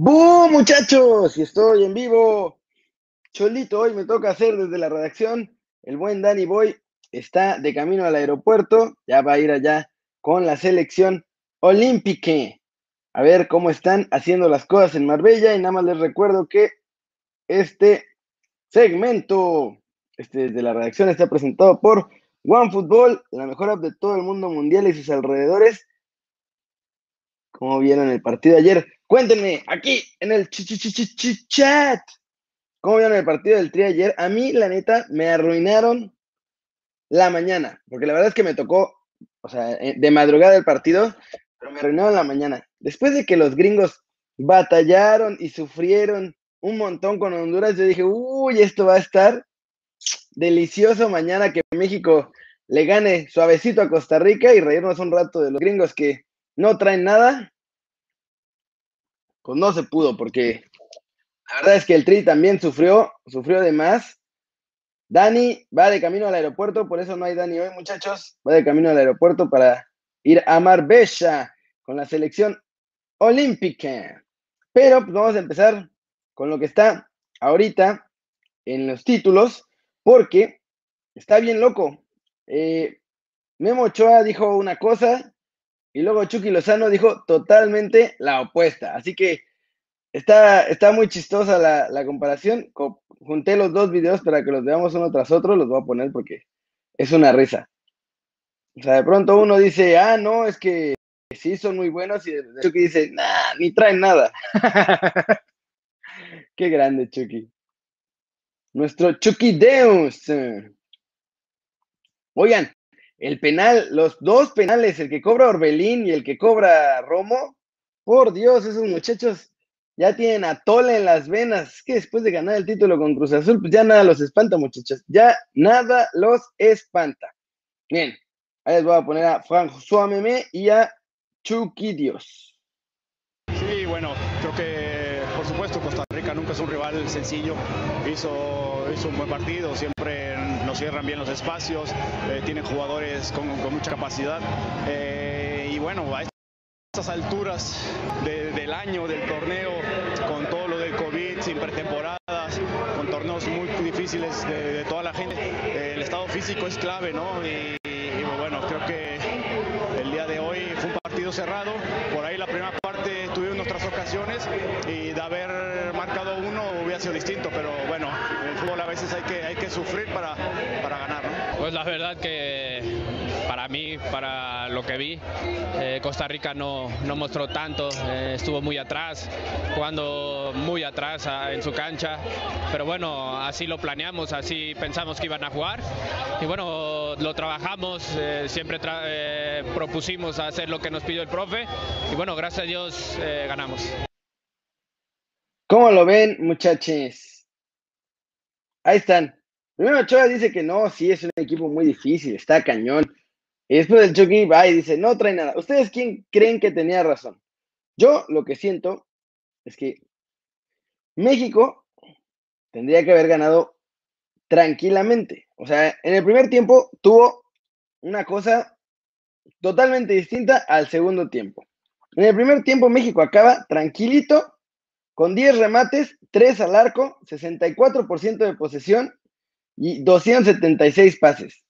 ¡Bú, muchachos! Y estoy en vivo. Cholito, hoy me toca hacer desde la redacción. El buen Danny Boy está de camino al aeropuerto. Ya va a ir allá con la selección olímpica. A ver cómo están haciendo las cosas en Marbella. Y nada más les recuerdo que este segmento, este la redacción, está presentado por OneFootball, la mejor app de todo el mundo mundial y sus alrededores. ¿Cómo vieron el partido ayer? Cuéntenme aquí en el ch ch ch chat. ¿Cómo vieron el partido del Tri ayer? A mí, la neta, me arruinaron la mañana, porque la verdad es que me tocó, o sea, eh, de madrugada el partido, pero me arruinaron la mañana. Después de que los gringos batallaron y sufrieron un montón con Honduras, yo dije, uy, esto va a estar delicioso mañana que México le gane suavecito a Costa Rica y reírnos un rato de los gringos que no traen nada, pues no se pudo, porque la verdad es que el Tri también sufrió, sufrió de más. Dani va de camino al aeropuerto, por eso no hay Dani hoy, muchachos. Va de camino al aeropuerto para ir a Marbella con la selección olímpica. Pero pues, vamos a empezar con lo que está ahorita en los títulos, porque está bien loco. Eh, Memo Ochoa dijo una cosa, y luego Chucky Lozano dijo totalmente la opuesta. Así que está, está muy chistosa la, comparación. Junté los dos videos para que los veamos uno tras otro. Los voy a poner porque es una risa. O sea, de pronto uno dice, ah, no, es que sí son muy buenos. Y Chucky dice, nah, ni traen nada. Qué grande, Chucky. Nuestro Chucky Deus. Oigan, el penal, los dos penales, el que cobra Orbelín y el que cobra Romo, por Dios, esos muchachos ya tienen atole en las venas. Que después de ganar el título con Cruz Azul, pues ya nada los espanta, muchachos. Ya nada los espanta. Bien, ahí les voy a poner a François Meme y a Chucky. Sí, bueno, creo que supuesto Costa Rica nunca es un rival sencillo. Hizo, hizo un buen partido, siempre nos cierran bien los espacios, eh, tienen jugadores con, mucha capacidad. Eh, y bueno, a estas alturas del año, del torneo, con todo lo del COVID, sin pretemporadas, con torneos muy difíciles de, toda la gente, eh, el estado físico es clave, ¿no? Y, y bueno, creo que el día de hoy fue un partido cerrado, por ahí la primera y de haber marcado uno hubiera sido distinto, pero bueno, en el fútbol a veces hay que, hay que sufrir para, para ganar. ¿no? Pues la verdad que para mí, para lo que vi, eh, Costa Rica no, no mostró tanto, eh, estuvo muy atrás, jugando muy atrás a, en su cancha, pero bueno, así lo planeamos, así pensamos que iban a jugar y bueno, lo trabajamos, eh, siempre propusimos hacer lo que nos pidió el profe y bueno, gracias a Dios ganamos. ¿Cómo lo ven, muchachos? Ahí están. Primero Ochoa dice que no, sí, es un equipo muy difícil, está cañón. Y después el Chucky va y dice, no trae nada. ¿Ustedes quién creen que tenía razón? Yo lo que siento es que México tendría que haber ganado tranquilamente. O sea, en el primer tiempo tuvo una cosa totalmente distinta al segundo tiempo. En el primer tiempo México acaba tranquilito, con 10 remates, 3 al arco, 64% de posesión y 276 pases.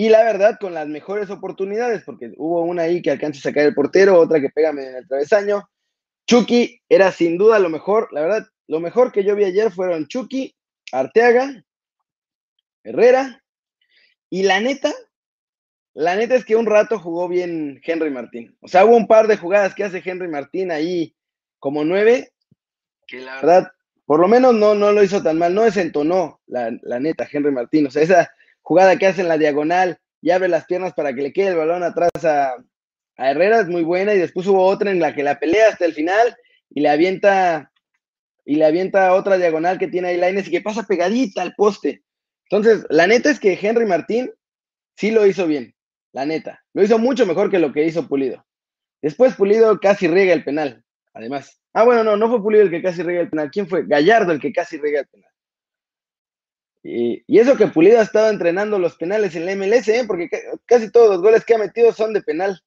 Y la verdad, con las mejores oportunidades, porque hubo una ahí que alcanza a sacar el portero, otra que pega en el travesaño. Chucky era sin duda lo mejor, la verdad, lo mejor que yo vi ayer fueron Chucky, Arteaga, Herrera, y la neta, la neta es que un rato jugó bien Henry Martín. O sea, hubo un par de jugadas que hace Henry Martín ahí como nueve, que la verdad, por lo menos no, no lo hizo tan mal, no desentonó la, la neta Henry Martín. O sea, esa jugada que hace en la diagonal y abre las piernas para que le quede el balón atrás a, Herrera es muy buena y después hubo otra en la que la pelea hasta el final y le avienta y le avienta otra diagonal que tiene ahí Laines y que pasa pegadita al poste. Entonces, la neta es que Henry Martín sí lo hizo bien, la neta. Lo hizo mucho mejor que lo que hizo Pulido. Después Pulido casi riega el penal, además. Ah, bueno, no, no fue Pulido el que casi riega el penal. ¿Quién fue? Gallardo el que casi riega el penal. Y, eso que Pulido ha estado entrenando los penales en la MLS, ¿eh? porque casi todos los goles que ha metido son de penal.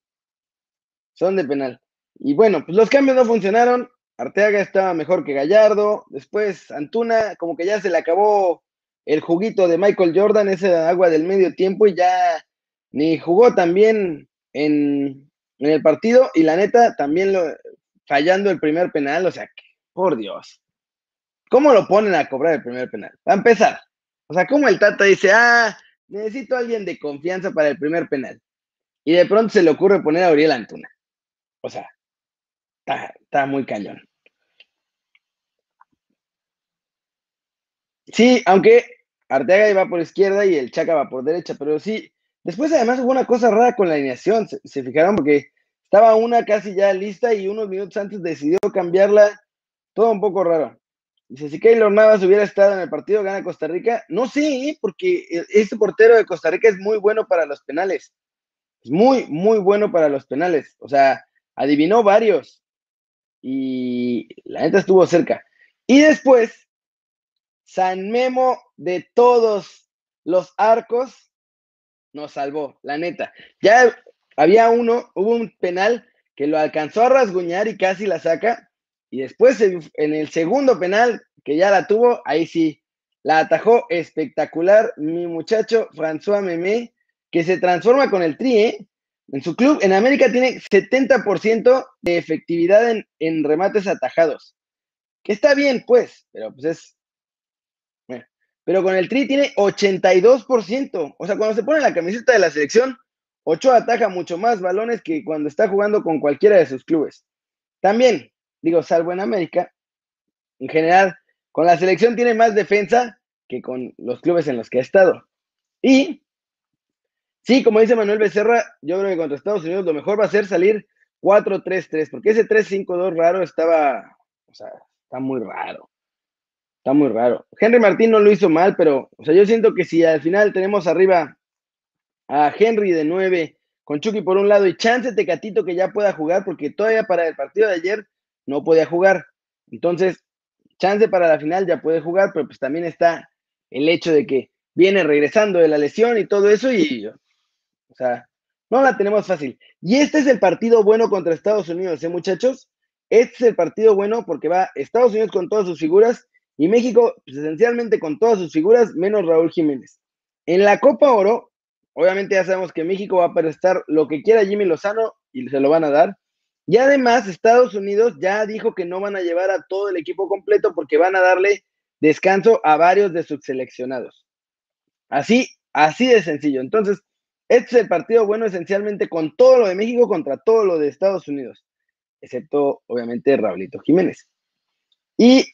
Son de penal. Y bueno, pues los cambios no funcionaron. Arteaga estaba mejor que Gallardo. Después Antuna, como que ya se le acabó el juguito de Michael Jordan, esa agua del medio tiempo, y ya ni jugó tan bien en, el partido. Y la neta, también lo, fallando el primer penal. O sea, por Dios. ¿Cómo lo ponen a cobrar el primer penal? Va a empezar. O sea, como el Tata dice, ah, necesito a alguien de confianza para el primer penal. Y de pronto se le ocurre poner a Uriel Antuna. O sea, está, muy cañón. Sí, aunque Arteaga iba por izquierda y el Chaca va por derecha, pero sí, después además hubo una cosa rara con la alineación, se, se, fijaron porque estaba una casi ya lista y unos minutos antes decidió cambiarla, todo un poco raro. Dice, si Keylor Navas hubiera estado en el partido, gana Costa Rica. No, sí, porque este portero de Costa Rica es muy bueno para los penales. Es muy, muy bueno para los penales. O sea, adivinó varios. Y la neta estuvo cerca. Y después, San Memo de todos los arcos nos salvó, la neta. Ya había uno, hubo un penal que lo alcanzó a rasguñar y casi la saca. Y después en el segundo penal, que ya la tuvo, ahí sí, la atajó espectacular mi muchacho François Memé, que se transforma con el tri, ¿eh? En su club, en América, tiene 70% de efectividad en, remates atajados. Que está bien, pues, pero pues es. pero con el Tri tiene 82%. O sea, cuando se pone la camiseta de la selección, Ochoa ataja mucho más balones que cuando está jugando con cualquiera de sus clubes. También, digo, salvo en América, en general, con la selección tiene más defensa que con los clubes en los que ha estado. Y sí, como dice Manuel Becerra, yo creo que contra Estados Unidos lo mejor va a ser salir 4-3-3, porque ese 3-5-2 raro estaba, o sea, está muy raro. Está muy raro. Henry Martín no lo hizo mal, pero, o sea, yo siento que si al final tenemos arriba a Henry de 9, con Chucky por un lado y chance Tecatito que ya pueda jugar, porque todavía para el partido de ayer no podía jugar. Entonces, chance para la final ya puede jugar, pero pues también está el hecho de que viene regresando de la lesión y todo eso y, o sea, no la tenemos fácil. Y este es el partido bueno contra Estados Unidos, ¿eh, muchachos? Este es el partido bueno porque va Estados Unidos con todas sus figuras y México pues, esencialmente con todas sus figuras, menos Raúl Jiménez. En la Copa Oro, obviamente ya sabemos que México va a prestar lo que quiera Jimmy Lozano y se lo van a dar. Y además, Estados Unidos ya dijo que no van a llevar a todo el equipo completo porque van a darle descanso a varios de sus seleccionados. Así, así de sencillo. Entonces, este es el partido bueno esencialmente con todo lo de México contra todo lo de Estados Unidos, excepto obviamente Raulito Jiménez. Y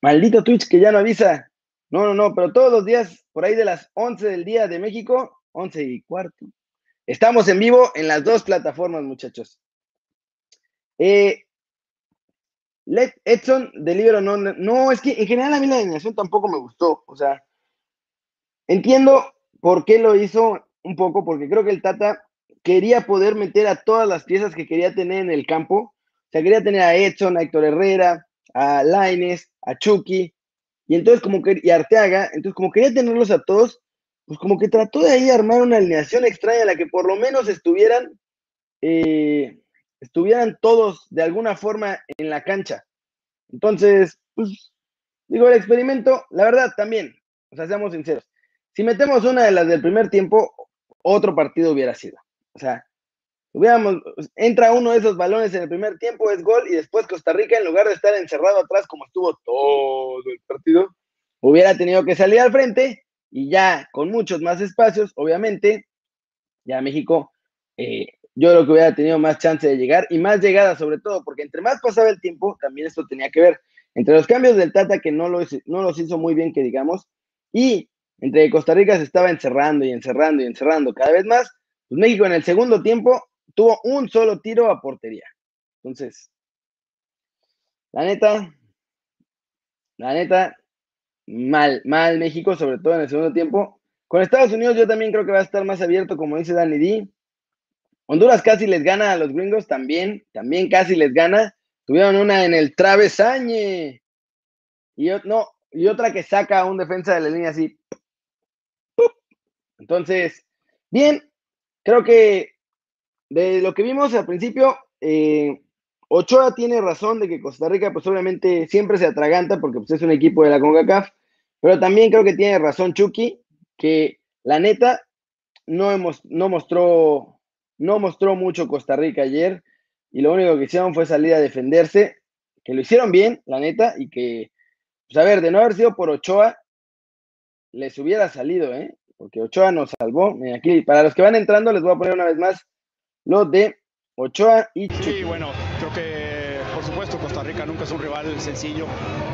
maldito Twitch que ya no avisa. No, no, no, pero todos los días, por ahí de las 11 del día de México, 11 y cuarto. Estamos en vivo en las dos plataformas, muchachos. Eh, Edson de libro no, no, es que en general a mí la alineación tampoco me gustó. O sea, entiendo por qué lo hizo un poco, porque creo que el Tata quería poder meter a todas las piezas que quería tener en el campo. O sea, quería tener a Edson, a Héctor Herrera, a Laines, a Chucky, y entonces como que, y Arteaga, entonces como quería tenerlos a todos, pues como que trató de ahí armar una alineación extraña en la que por lo menos estuvieran eh, estuvieran todos de alguna forma en la cancha. Entonces, pues, digo, el experimento, la verdad también, o sea, seamos sinceros, si metemos una de las del primer tiempo, otro partido hubiera sido. O sea, hubiéramos, entra uno de esos balones en el primer tiempo, es gol, y después Costa Rica, en lugar de estar encerrado atrás como estuvo todo el partido, hubiera tenido que salir al frente y ya con muchos más espacios, obviamente, ya México eh, yo creo que hubiera tenido más chance de llegar y más llegada sobre todo, porque entre más pasaba el tiempo, también esto tenía que ver. Entre los cambios del Tata, que no, no los hizo muy bien, que digamos, y entre Costa Rica se estaba encerrando y encerrando y encerrando cada vez más, pues México en el segundo tiempo tuvo un solo tiro a portería. Entonces, la neta, la neta, mal, mal México, sobre todo en el segundo tiempo. Con Estados Unidos yo también creo que va a estar más abierto, como dice Danny D. Honduras casi les gana a los gringos también, también casi les gana. Tuvieron una en el travesañe. Y, y otra que saca a un defensa de la línea así. Entonces, bien, creo que de lo que vimos al principio, eh, Ochoa tiene razón de que Costa Rica, pues obviamente siempre se atraganta porque pues, es un equipo de la CONCACAF, pero también creo que tiene razón Chucky, que la neta no, hemos, no, mostró, no mostró mucho Costa Rica ayer y lo único que hicieron fue salir a defenderse, que lo hicieron bien, la neta, y que, pues a ver, de no haber sido por Ochoa, les hubiera salido, ¿eh? Porque Ochoa nos salvó. Aquí, para los que van entrando, les voy a poner una vez más lo de Ochoa y Sí, bueno, creo que por supuesto Costa Rica nunca es un rival sencillo.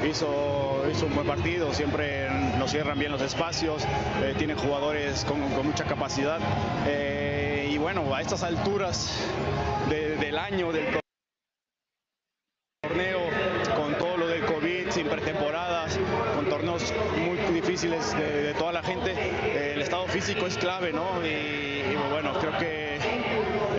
Hizo, hizo un buen partido, siempre nos cierran bien los espacios, eh, tienen jugadores con, mucha capacidad. Eh, bueno, a estas alturas del año, del torneo, con todo lo del COVID, sin pretemporadas, con torneos muy difíciles de, toda la gente, eh, el estado físico es clave, ¿no? y bueno, creo que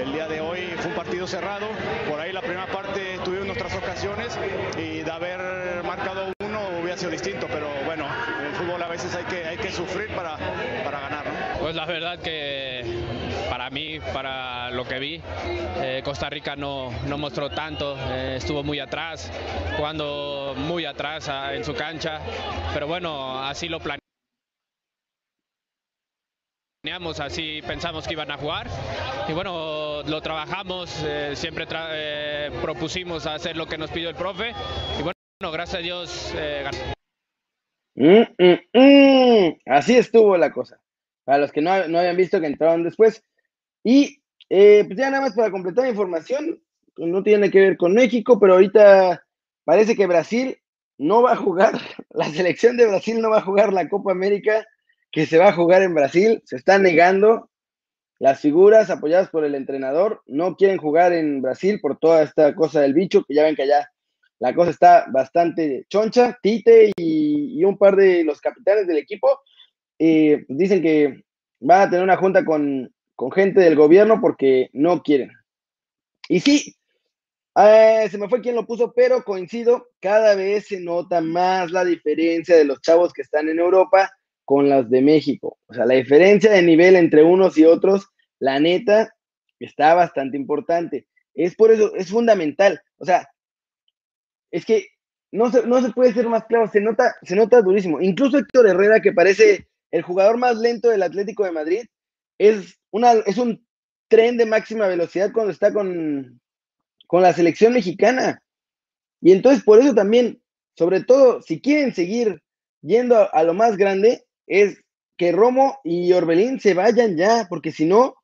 el día de hoy fue un partido cerrado, por ahí la primera parte tuvimos nuestras ocasiones y de haber marcado uno hubiera sido distinto, pero bueno, en el fútbol a veces hay que, hay que sufrir para, para ganar. ¿no? Pues la verdad que para mí, para lo que vi, eh, Costa Rica no, no mostró tanto, eh, estuvo muy atrás, jugando muy atrás a, en su cancha, pero bueno, así lo planeamos así pensamos que iban a jugar y bueno, lo trabajamos, eh, siempre eh, propusimos hacer lo que nos pidió el profe y bueno, gracias a Dios eh, mm, mm, mm. Así estuvo la cosa. Para los que no, habían visto que entraron después. Y pues ya nada más para completar la información, no tiene que ver con México, pero ahorita parece que Brasil no va a jugar, la selección de Brasil no va a jugar la Copa América que se va a jugar en Brasil, se está negando. Las figuras apoyadas por el entrenador no quieren jugar en Brasil por toda esta cosa del bicho, que ya ven que allá la cosa está bastante choncha. Tite y, un par de los capitanes del equipo eh, dicen que van a tener una junta con, gente del gobierno porque no quieren. Y sí, eh, se me fue quien lo puso, pero coincido, cada vez se nota más la diferencia de los chavos que están en Europa con las de México. O sea, la diferencia de nivel entre unos y otros, la neta, está bastante importante. Es por eso, es fundamental. O sea, es que no se, no se puede ser más claro, se nota, se nota durísimo. Incluso Héctor Herrera, que parece el jugador más lento del Atlético de Madrid, es, una, es un tren de máxima velocidad cuando está con, con la selección mexicana. Y entonces, por eso también, sobre todo, si quieren seguir yendo a lo más grande, es que Romo y Orbelín se vayan ya, porque si no,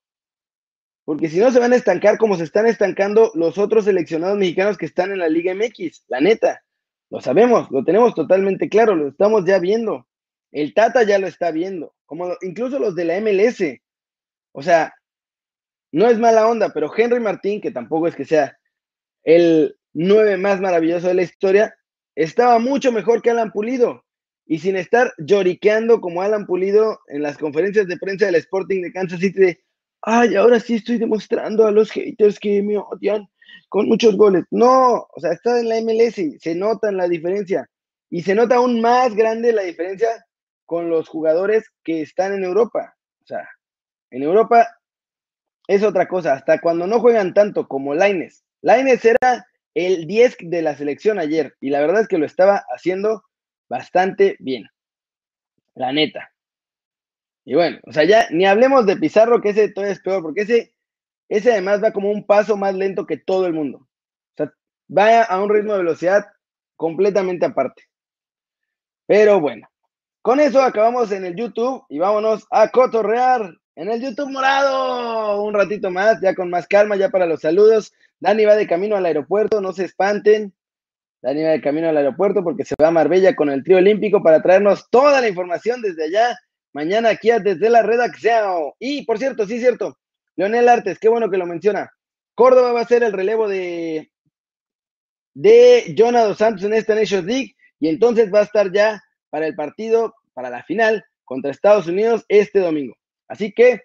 porque si no se van a estancar como se están estancando los otros seleccionados mexicanos que están en la Liga MX, la neta. Lo sabemos, lo tenemos totalmente claro, lo estamos ya viendo. El Tata ya lo está viendo, como incluso los de la MLS. O sea, no es mala onda, pero Henry Martín, que tampoco es que sea el nueve más maravilloso de la historia, estaba mucho mejor que Alan Pulido y sin estar lloriqueando como Alan Pulido en las conferencias de prensa del Sporting de Kansas City de, ay, ahora sí estoy demostrando a los haters que me odian con muchos goles. No, o sea, está en la MLS, se nota la diferencia y se nota aún más grande la diferencia con los jugadores que están en Europa. O sea, en Europa es otra cosa, hasta cuando no juegan tanto como Laines. Laines era el 10 de la selección ayer y la verdad es que lo estaba haciendo bastante bien. La neta. Y bueno, o sea, ya ni hablemos de Pizarro, que ese todavía es peor, porque ese, ese además va como un paso más lento que todo el mundo. O sea, va a un ritmo de velocidad completamente aparte. Pero bueno, con eso acabamos en el YouTube y vámonos a cotorrear en el YouTube morado. Un ratito más, ya con más calma, ya para los saludos. Dani va de camino al aeropuerto, no se espanten. Dani va de camino al aeropuerto porque se va a Marbella con el trío olímpico para traernos toda la información desde allá. Mañana aquí desde la redacción. Y por cierto, sí cierto, Leonel Artes, qué bueno que lo menciona. Córdoba va a ser el relevo de, de Jonathan Santos en esta Nations League y entonces va a estar ya para el partido, para la final contra Estados Unidos este domingo. Así que